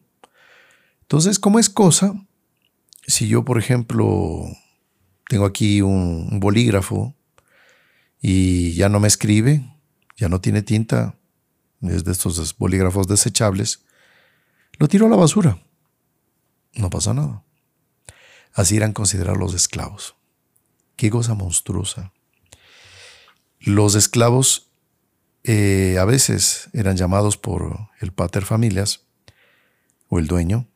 [SPEAKER 1] Entonces, como es cosa, si yo, por ejemplo, tengo aquí un bolígrafo y ya no me escribe, ya no tiene tinta, es de estos bolígrafos desechables, lo tiro a la basura. No pasa nada. Así eran considerados los esclavos. Qué cosa monstruosa. Los esclavos eh, a veces eran llamados por el pater familias o el dueño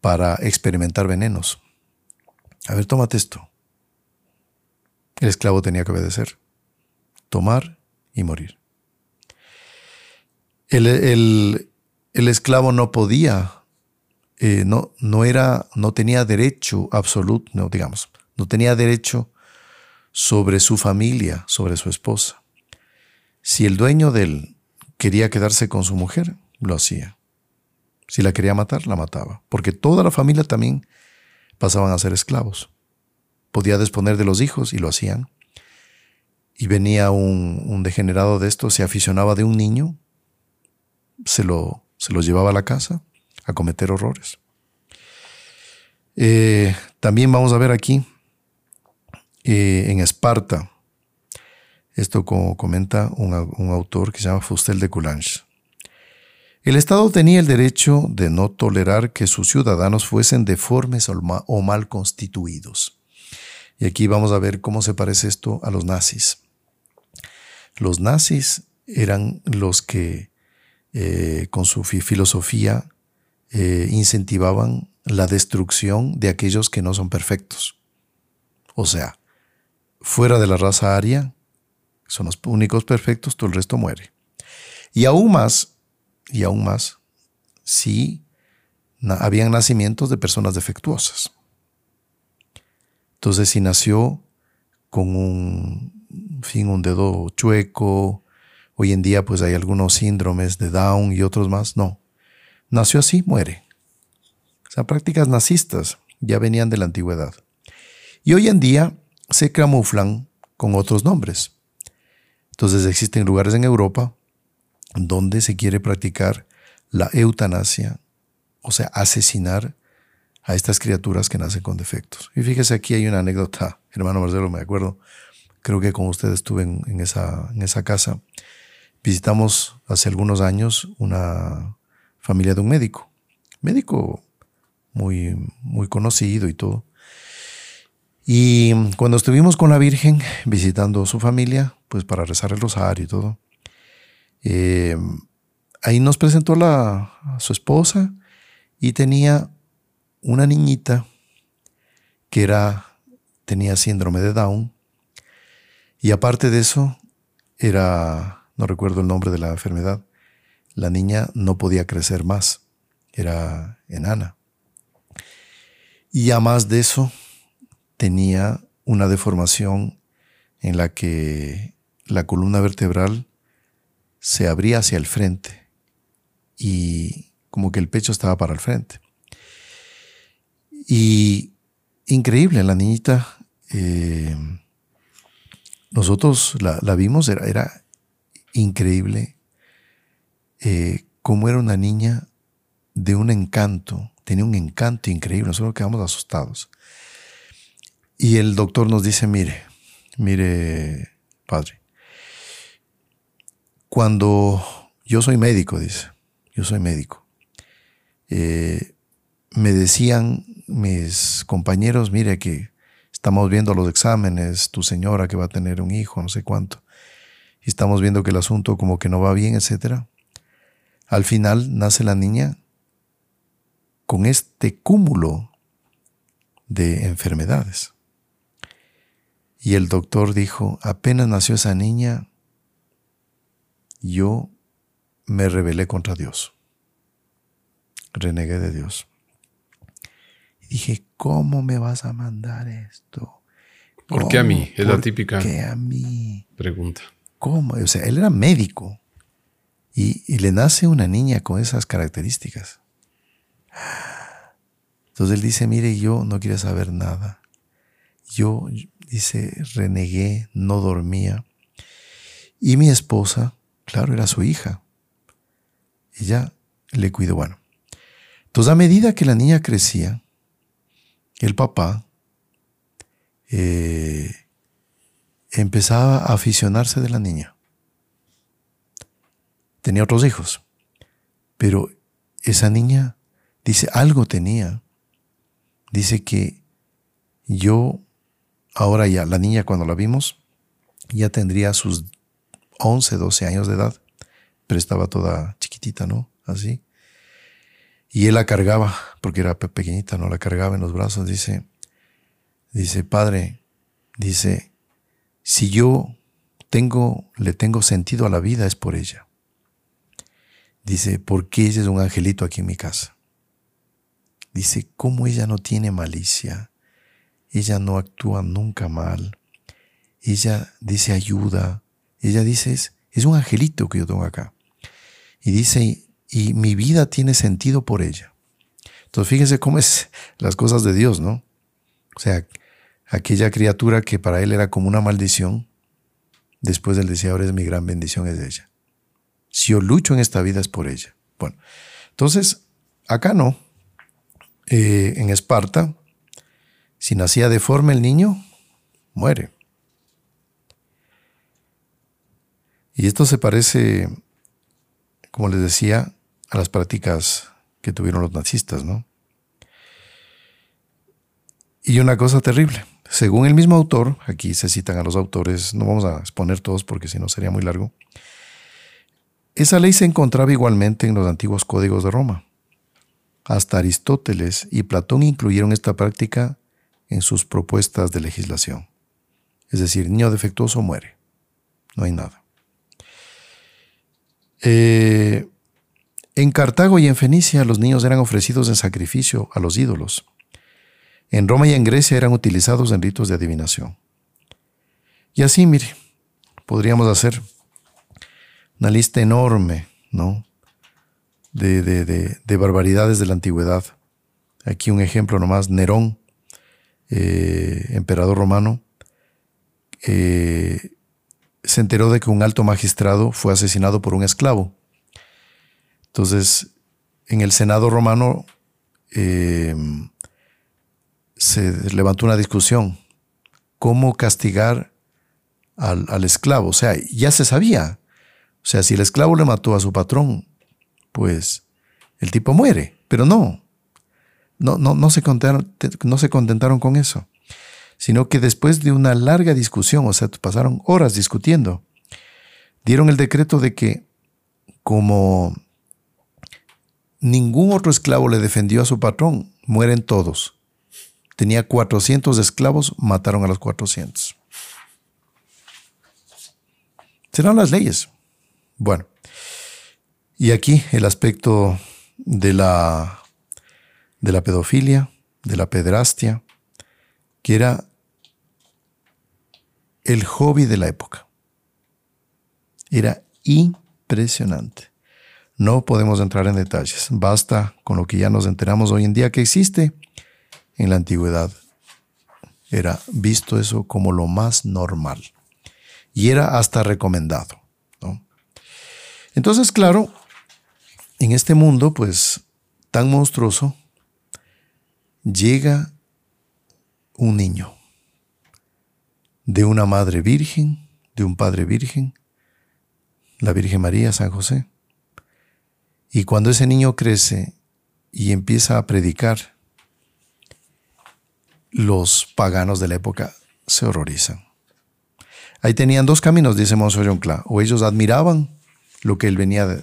[SPEAKER 1] para experimentar venenos. A ver, tómate esto. El esclavo tenía que obedecer, tomar y morir. El, esclavo no podía, eh, no, no, era, no tenía derecho absoluto, no, digamos, no tenía derecho sobre su familia, sobre su esposa. Si el dueño de él quería quedarse con su mujer, lo hacía. Si la quería matar, la mataba. Porque toda la familia también pasaban a ser esclavos. Podía disponer de los hijos y lo hacían. Y venía un, degenerado de esto, se aficionaba de un niño, se lo, se lo llevaba a la casa a cometer horrores. Eh, también vamos a ver aquí eh, en Esparta, esto como comenta un, un, autor que se llama Fustel de Coulanges. El Estado tenía el derecho de no tolerar que sus ciudadanos fuesen deformes o mal constituidos. Y aquí vamos a ver cómo se parece esto a los nazis. Los nazis eran los que eh, con su filosofía eh, incentivaban la destrucción de aquellos que no son perfectos. O sea, fuera de la raza aria, son los únicos perfectos, todo el resto muere. Y aún más, y aún más si habían nacimientos de personas defectuosas. Entonces, si nació con un, fin, un dedo chueco, hoy en día pues hay algunos síndromes de Down y otros más, no. Nació así, muere. O sea, prácticas nazistas ya venían de la antigüedad. Y hoy en día se camuflan con otros nombres. Entonces existen lugares en Europa donde se quiere practicar la eutanasia, o sea, asesinar a estas criaturas que nacen con defectos. Y fíjese, aquí hay una anécdota, hermano Marcelo, me acuerdo, creo que con usted estuve en, esa, en esa casa. Visitamos hace algunos años una familia de un médico, médico muy, muy conocido y todo. Y cuando estuvimos con la Virgen visitando su familia, pues para rezar el rosario y todo, eh, ahí nos presentó la, a su esposa y tenía una niñita que era, tenía síndrome de Down. Y aparte de eso, era, no recuerdo el nombre de la enfermedad, la niña no podía crecer más, era enana. Y además de eso, tenía una deformación en la que la columna vertebral se abría hacia el frente y como que el pecho estaba para el frente. Y increíble, la niñita, eh, nosotros la, vimos, era, era increíble eh, cómo era una niña de un encanto, tenía un encanto increíble, nosotros quedamos asustados. Y el doctor nos dice, mire, mire, padre, cuando yo soy médico, dice, yo soy médico, eh, me decían mis compañeros, mire que estamos viendo los exámenes, tu señora que va a tener un hijo, no sé cuánto, y estamos viendo que el asunto como que no va bien, etc. Al final nace la niña con este cúmulo de enfermedades. Y el doctor dijo, apenas nació esa niña, yo me rebelé contra Dios. Renegué de Dios. Y dije, ¿cómo me vas a mandar esto?
[SPEAKER 2] ¿Por qué a mí? Es la típica
[SPEAKER 1] ¿Por qué a mí?
[SPEAKER 2] pregunta.
[SPEAKER 1] ¿Cómo? O sea, él era médico y, y le nace una niña con esas características. Entonces él dice, mire, yo no quiero saber nada. Yo, dice, renegué, no dormía. Y mi esposa, claro, era su hija. Ella le cuidó. Bueno, entonces a medida que la niña crecía, el papá eh, empezaba a aficionarse de la niña. Tenía otros hijos, pero esa niña, dice, algo tenía. Dice que yo, ahora ya, la niña cuando la vimos, ya tendría sus 11, 12 años de edad, pero estaba toda chiquitita, ¿no? Así. Y él la cargaba, porque era pequeñita, ¿no? La cargaba en los brazos, dice, dice, padre, dice, si yo tengo, le tengo sentido a la vida es por ella. Dice, porque ella es un angelito aquí en mi casa. Dice, ¿cómo ella no tiene malicia? Ella no actúa nunca mal. Ella dice ayuda. Ella dice, es, es un angelito que yo tengo acá. Y dice, y mi vida tiene sentido por ella. Entonces fíjense cómo es las cosas de Dios, ¿no? O sea, aquella criatura que para él era como una maldición, después del decía, ahora es mi gran bendición, es ella. Si yo lucho en esta vida es por ella. Bueno, entonces, acá no. Eh, en Esparta, si nacía deforme el niño, muere. Y esto se parece, como les decía, a las prácticas que tuvieron los nazistas, ¿no? Y una cosa terrible, según el mismo autor, aquí se citan a los autores, no vamos a exponer todos porque si no sería muy largo, esa ley se encontraba igualmente en los antiguos códigos de Roma. Hasta Aristóteles y Platón incluyeron esta práctica en sus propuestas de legislación. Es decir, niño defectuoso muere. No hay nada. Eh, en Cartago y en Fenicia los niños eran ofrecidos en sacrificio a los ídolos. En Roma y en Grecia eran utilizados en ritos de adivinación. Y así, mire, podríamos hacer una lista enorme, ¿no? de, de, de, barbaridades de la antigüedad. Aquí un ejemplo nomás, Nerón, eh, emperador romano, eh, se enteró de que un alto magistrado fue asesinado por un esclavo. Entonces, en el Senado romano eh, se levantó una discusión. ¿Cómo castigar al, al, esclavo? O sea, ya se sabía. O sea, si el esclavo le mató a su patrón, pues el tipo muere. Pero no, no, no, no, se no se contentaron con eso, sino que después de una larga discusión, o sea, pasaron horas discutiendo, dieron el decreto de que como ningún otro esclavo le defendió a su patrón, mueren todos. Tenía 400 esclavos, mataron a los 400. Serán las leyes. Bueno, y aquí el aspecto de la, de la pedofilia, de la pedrastia, que era el hobby de la época. Era impresionante. No podemos entrar en detalles. Basta con lo que ya nos enteramos hoy en día que existe. En la antigüedad era visto eso como lo más normal. Y era hasta recomendado. Entonces, claro, en este mundo, pues, tan monstruoso, llega un niño, de una madre virgen, de un padre virgen, la Virgen María, San José. Y cuando ese niño crece y empieza a predicar, los paganos de la época se horrorizan. Ahí tenían dos caminos, dice Monseñor Cla. O ellos admiraban lo que él venía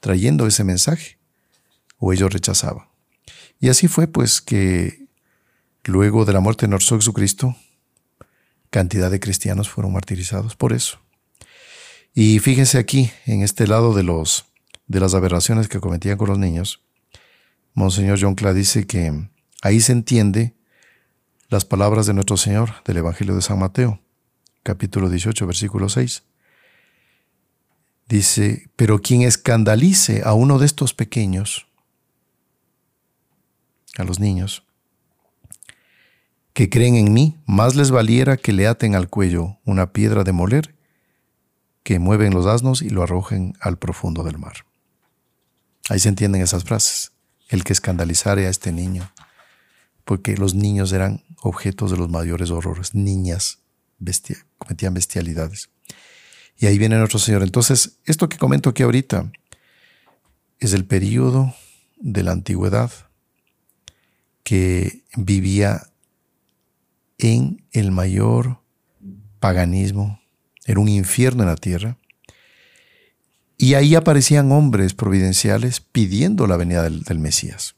[SPEAKER 1] trayendo, ese mensaje, o ellos rechazaban. Y así fue pues que luego de la muerte de nuestro Jesucristo, cantidad de cristianos fueron martirizados por eso. Y fíjense aquí, en este lado de, los, de las aberraciones que cometían con los niños, Monseñor John Cla dice que ahí se entiende las palabras de nuestro Señor del Evangelio de San Mateo, capítulo 18, versículo 6. Dice, pero quien escandalice a uno de estos pequeños, a los niños, que creen en mí, más les valiera que le aten al cuello una piedra de moler, que mueven los asnos y lo arrojen al profundo del mar. Ahí se entienden esas frases. El que escandalizare a este niño, porque los niños eran objetos de los mayores horrores, niñas cometían bestialidades. Y ahí viene nuestro Señor. Entonces, esto que comento aquí ahorita es el periodo de la antigüedad que vivía en el mayor paganismo, era un infierno en la tierra, y ahí aparecían hombres providenciales pidiendo la venida del Mesías.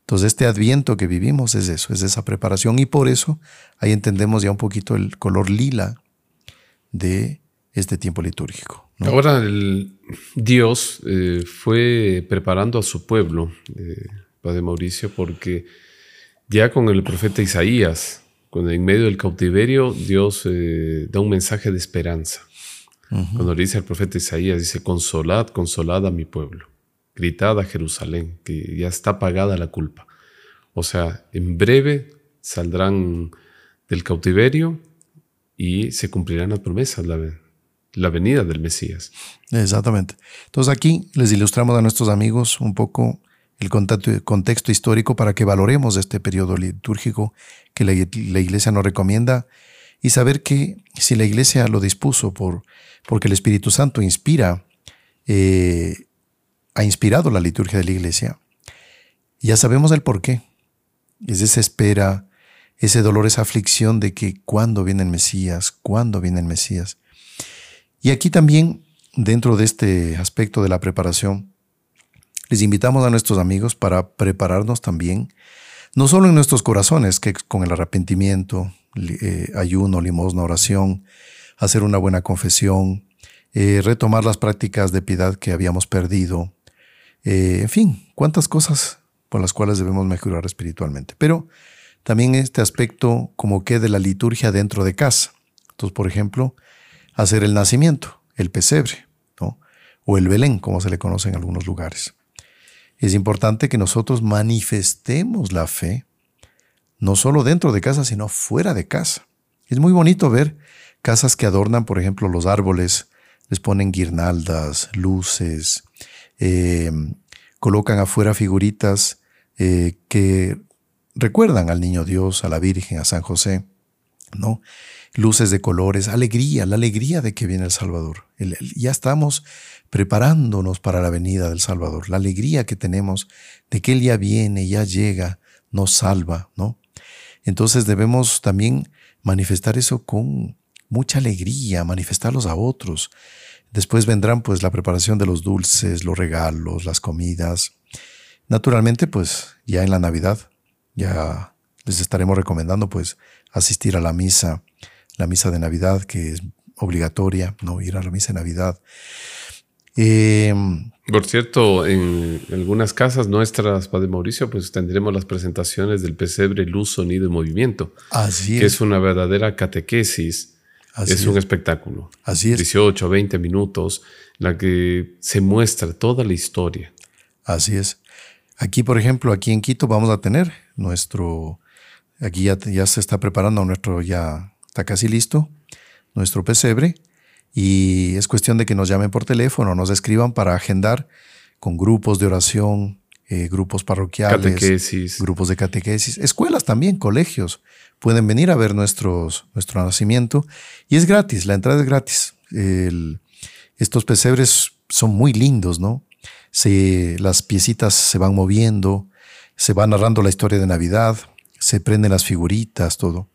[SPEAKER 1] Entonces este adviento que vivimos es eso, es esa preparación y por eso ahí entendemos ya un poquito el color lila de este tiempo litúrgico.
[SPEAKER 2] Ahora el Dios eh, fue preparando a su pueblo, eh, Padre Mauricio, porque ya con el profeta Isaías, cuando en medio del cautiverio, Dios eh, da un mensaje de esperanza. Cuando le dice al profeta Isaías, dice, consolad, consolad a mi pueblo gritad a Jerusalén, que ya está pagada la culpa. O sea, en breve saldrán del cautiverio y se cumplirán las promesas, la, la venida del Mesías.
[SPEAKER 1] Exactamente. Entonces aquí les ilustramos a nuestros amigos un poco el contexto histórico para que valoremos este periodo litúrgico que la, Iglesia nos recomienda y saber que si la Iglesia lo dispuso por, porque el Espíritu Santo inspira eh, ha inspirado la liturgia de la iglesia, ya sabemos el por qué. Es esa espera, ese dolor, esa aflicción de que cuándo viene el Mesías, cuándo viene el Mesías. Y aquí también, dentro de este aspecto de la preparación, les invitamos a nuestros amigos para prepararnos también, no solo en nuestros corazones, que con el arrepentimiento, eh, ayuno, limosna, oración, hacer una buena confesión, eh, retomar las prácticas de piedad que habíamos perdido, eh, en fin, cuántas cosas por las cuales debemos mejorar espiritualmente. Pero también este aspecto como que de la liturgia dentro de casa. Entonces, por ejemplo, hacer el nacimiento, el pesebre, o el Belén, como se le conoce en algunos lugares. Es importante que nosotros manifestemos la fe, no solo dentro de casa, sino fuera de casa. Es muy bonito ver casas que adornan, por ejemplo, los árboles, les ponen guirnaldas, luces, eh, colocan afuera figuritas eh, que recuerdan al niño Dios, a la Virgen, a San José, ¿no? Luces de colores, alegría, la alegría de que viene el Salvador. ya estamos preparándonos para la venida del Salvador, la alegría que tenemos de que Él ya viene, ya llega, nos salva, ¿no? Entonces debemos también manifestar eso con mucha alegría, manifestarlos a otros, Después vendrán pues la preparación de los dulces, los regalos, las comidas. Naturalmente pues ya en la Navidad ya les estaremos recomendando pues asistir a la misa, la misa de Navidad que es obligatoria, no ir a la misa de Navidad.
[SPEAKER 2] Em, Por cierto, en algunas casas nuestras, Padre Mauricio, pues tendremos las presentaciones del pesebre Luz, Sonido y Movimiento.
[SPEAKER 1] Así
[SPEAKER 2] que es una verdadera catequesis es, un espectáculo.
[SPEAKER 1] Así es.
[SPEAKER 2] 18, 20 minutos, en la que se muestra toda la historia.
[SPEAKER 1] Así es. Aquí, por ejemplo, aquí en Quito vamos a tener nuestro, aquí ya, ya se está preparando nuestro, ya está casi listo, nuestro pesebre, y es cuestión de que nos llamen por teléfono, nos escriban para agendar con grupos de oración eh, grupos parroquiales,
[SPEAKER 2] catequesis.
[SPEAKER 1] grupos de catequesis, escuelas también, colegios. Pueden venir a ver nuestros, nuestro nacimiento y es gratis, la entrada es gratis. estos pesebres son muy lindos, ¿no? Se, las piecitas se van moviendo, se va narrando la historia de Navidad, se prenden las figuritas, todo.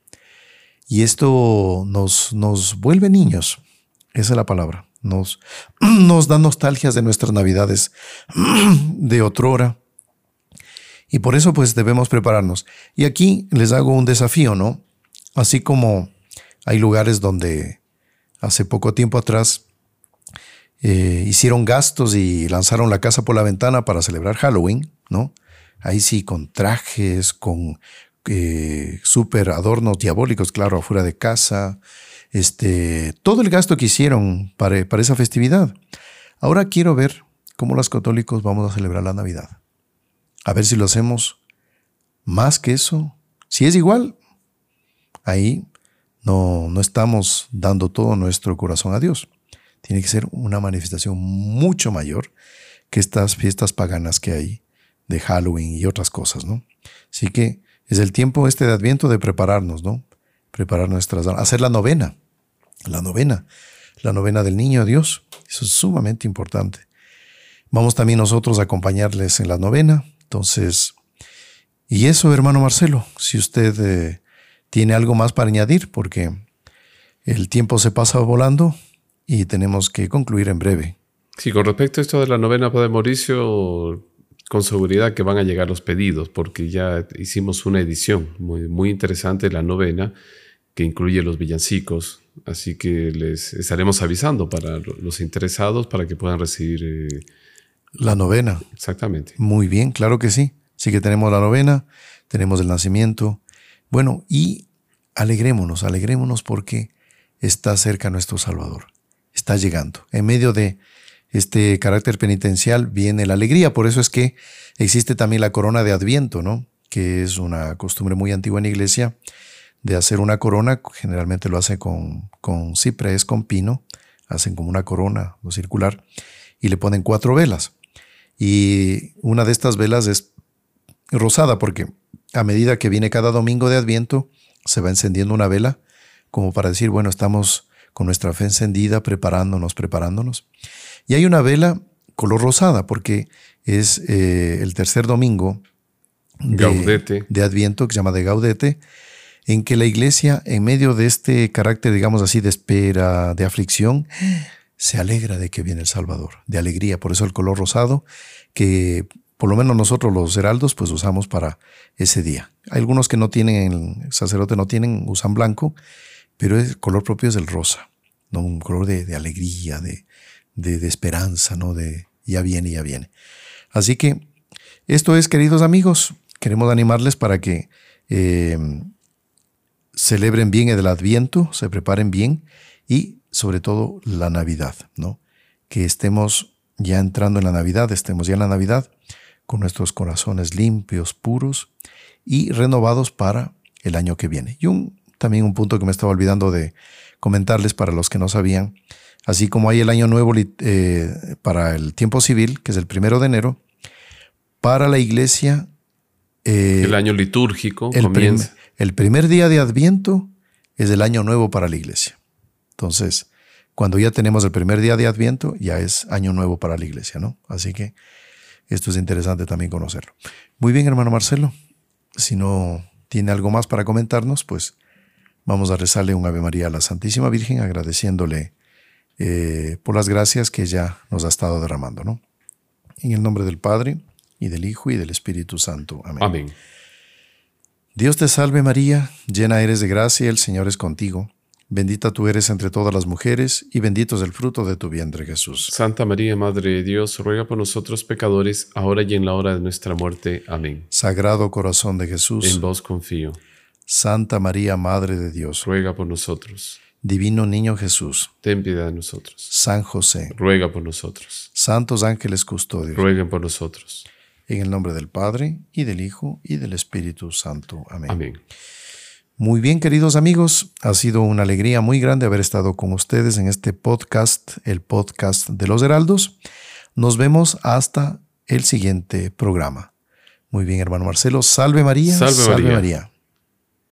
[SPEAKER 1] Y esto nos, nos vuelve niños, esa es la palabra. Nos, nos da nostalgias de nuestras Navidades de otrora. Y por eso pues debemos prepararnos. Y aquí les hago un desafío, ¿no? Así como hay lugares donde hace poco tiempo atrás eh, hicieron gastos y lanzaron la casa por la ventana para celebrar Halloween, ¿no? ahí sí, con trajes, con eh, súper adornos diabólicos, claro, afuera de casa, este, todo el gasto que hicieron para, para esa festividad. Ahora quiero ver cómo los católicos vamos a celebrar la Navidad. A ver si lo hacemos más que eso. Si es igual, ahí no, no estamos dando todo nuestro corazón a Dios. Tiene que ser una manifestación mucho mayor que estas fiestas paganas que hay de Halloween y otras cosas, ¿no? Así que es el tiempo este de Adviento de prepararnos, ¿no? Preparar nuestras hacer la novena, la novena, la novena del niño Dios. Eso es sumamente importante. Vamos también nosotros a acompañarles en la novena. Entonces, y eso, hermano Marcelo, si usted eh, tiene algo más para añadir, porque el tiempo se pasa volando y tenemos que concluir en breve.
[SPEAKER 2] Sí, con respecto a esto de la novena, Padre Mauricio, con seguridad que van a llegar los pedidos, porque ya hicimos una edición muy, muy interesante, la novena, que incluye los villancicos. Así que les estaremos avisando para los interesados para que puedan recibir... Eh,
[SPEAKER 1] la novena.
[SPEAKER 2] Exactamente.
[SPEAKER 1] Muy bien, claro que sí. Sí que tenemos la novena, tenemos el nacimiento. Bueno, y alegrémonos, alegrémonos porque está cerca nuestro Salvador. Está llegando. En medio de este carácter penitencial viene la alegría. Por eso es que existe también la corona de Adviento, ¿no? que es una costumbre muy antigua en la iglesia de hacer una corona. Generalmente lo hace con, con ciprés, con pino. Hacen como una corona no circular y le ponen cuatro velas. Y una de estas velas es rosada porque a medida que viene cada domingo de Adviento se va encendiendo una vela como para decir, bueno, estamos con nuestra fe encendida, preparándonos, preparándonos. Y hay una vela color rosada porque es eh, el tercer domingo
[SPEAKER 2] de,
[SPEAKER 1] de, Adviento, que se llama de Gaudete, en que la iglesia, en medio de este carácter, digamos así, de espera, de aflicción, se alegra de que viene el Salvador, de alegría. Por eso el color rosado, que por lo menos nosotros los heraldos, pues usamos para ese día. Hay algunos que no tienen, el sacerdote no tienen, usan blanco, pero el color propio es el rosa, ¿no? un color de alegría, de, de, esperanza, ¿no? De ya viene, ya viene. Así que esto es, queridos amigos, queremos animarles para que eh, celebren bien el Adviento, se preparen bien y sobre todo la Navidad, ¿no? Que estemos ya entrando en la Navidad, estemos ya en la Navidad con nuestros corazones limpios, puros y renovados para el año que viene. Y un, también un punto que me estaba olvidando de comentarles para los que no sabían, Así como hay el año nuevo eh, para el tiempo civil, que es el primero de enero, para la iglesia.
[SPEAKER 2] Eh, el año litúrgico
[SPEAKER 1] el comienza. el primer día de Adviento es el año nuevo para la iglesia. Entonces, cuando ya tenemos el primer día de Adviento, ya es año nuevo para la iglesia, ¿no? Así que esto es interesante también conocerlo. Muy bien, hermano Marcelo. Si no tiene algo más para comentarnos, pues vamos a rezarle un Ave María a la Santísima Virgen, agradeciéndole eh, por las gracias que ya nos ha estado derramando, ¿no? En el nombre del Padre, y del Hijo, y del Espíritu Santo. Amén.
[SPEAKER 2] Amén.
[SPEAKER 1] Dios te salve María, llena eres de gracia, el Señor es contigo. Bendita tú eres entre todas las mujeres, y bendito es el fruto de tu vientre Jesús.
[SPEAKER 2] Santa María, Madre de Dios, ruega por nosotros pecadores, ahora y en la hora de nuestra muerte. Amén.
[SPEAKER 1] Sagrado corazón de Jesús.
[SPEAKER 2] En vos confío.
[SPEAKER 1] Santa María, Madre de Dios.
[SPEAKER 2] Ruega por nosotros.
[SPEAKER 1] Divino Niño Jesús,
[SPEAKER 2] ten piedad de nosotros.
[SPEAKER 1] San José,
[SPEAKER 2] ruega por nosotros.
[SPEAKER 1] Santos ángeles custodios,
[SPEAKER 2] rueguen por nosotros.
[SPEAKER 1] En el nombre del Padre, y del Hijo, y del Espíritu Santo. Amén.
[SPEAKER 2] Amén.
[SPEAKER 1] Muy bien, queridos amigos, ha sido una alegría muy grande haber estado con ustedes en este podcast, el podcast de los Heraldos. Nos vemos hasta el siguiente programa. Muy bien, hermano Marcelo. Salve María.
[SPEAKER 2] Salve, María.
[SPEAKER 1] María.